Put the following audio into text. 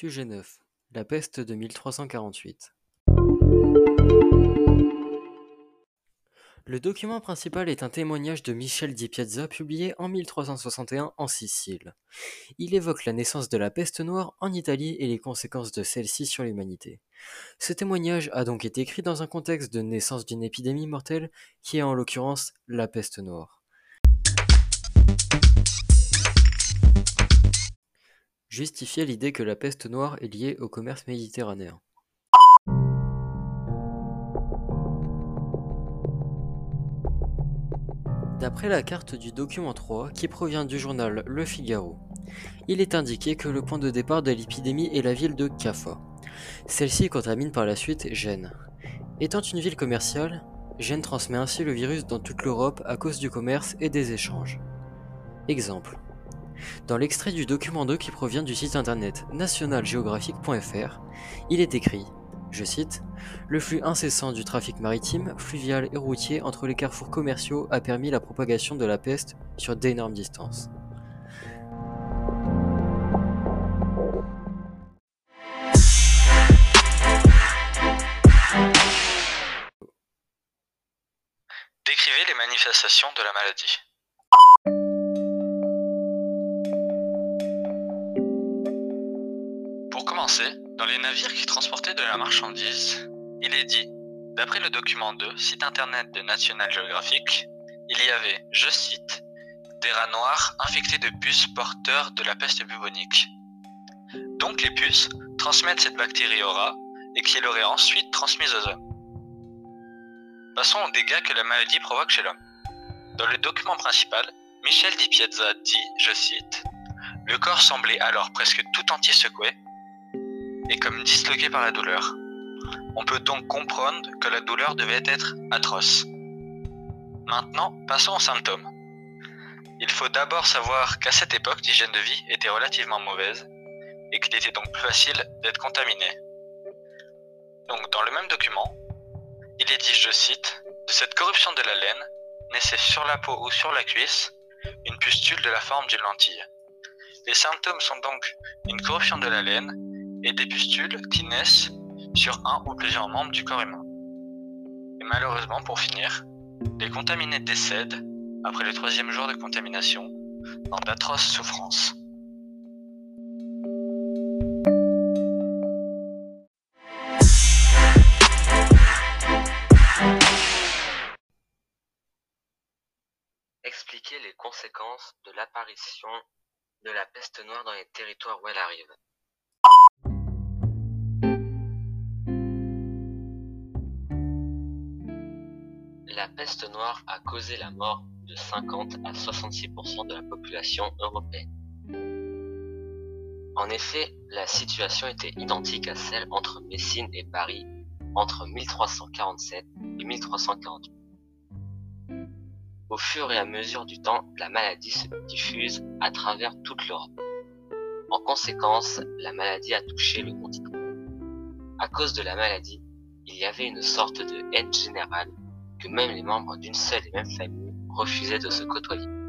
Sujet 9. La peste de 1348. Le document principal est un témoignage de Michel di Piazza publié en 1361 en Sicile. Il évoque la naissance de la peste noire en Italie et les conséquences de celle-ci sur l'humanité. Ce témoignage a donc été écrit dans un contexte de naissance d'une épidémie mortelle qui est en l'occurrence la peste noire. Justifier l'idée que la peste noire est liée au commerce méditerranéen. D'après la carte du document 3, qui provient du journal Le Figaro, il est indiqué que le point de départ de l'épidémie est la ville de Caffa. Celle-ci contamine par la suite Gênes. Étant une ville commerciale, Gênes transmet ainsi le virus dans toute l'Europe à cause du commerce et des échanges. Exemple. Dans l'extrait du document 2 qui provient du site internet nationalgeographic.fr, il est écrit, je cite, Le flux incessant du trafic maritime, fluvial et routier entre les carrefours commerciaux a permis la propagation de la peste sur d'énormes distances. Décrivez les manifestations de la maladie. Dans les navires qui transportaient de la marchandise, il est dit, d'après le document 2, site internet de National Geographic, il y avait, je cite, des rats noirs infectés de puces porteurs de la peste bubonique. Donc les puces transmettent cette bactérie aux rats et qui l'aurait ensuite transmise aux hommes. Passons aux dégâts que la maladie provoque chez l'homme. Dans le document principal, Michel Di Piazza dit, je cite, Le corps semblait alors presque tout entier secoué et comme disloqué par la douleur. On peut donc comprendre que la douleur devait être atroce. Maintenant, passons aux symptômes. Il faut d'abord savoir qu'à cette époque, l'hygiène de vie était relativement mauvaise et qu'il était donc plus facile d'être contaminé. Donc dans le même document, il est dit, je cite, de cette corruption de la laine naissait sur la peau ou sur la cuisse une pustule de la forme d'une lentille. Les symptômes sont donc une corruption de la laine et des pustules qui naissent sur un ou plusieurs membres du corps humain. Et malheureusement, pour finir, les contaminés décèdent après le troisième jour de contamination dans d'atroces souffrances. Expliquer les conséquences de l'apparition de la peste noire dans les territoires où elle arrive. La peste noire a causé la mort de 50 à 66% de la population européenne. En effet, la situation était identique à celle entre Messine et Paris entre 1347 et 1348. Au fur et à mesure du temps, la maladie se diffuse à travers toute l'Europe. En conséquence, la maladie a touché le continent. À cause de la maladie, il y avait une sorte de haine générale que même les membres d'une seule et même famille refusaient de se côtoyer.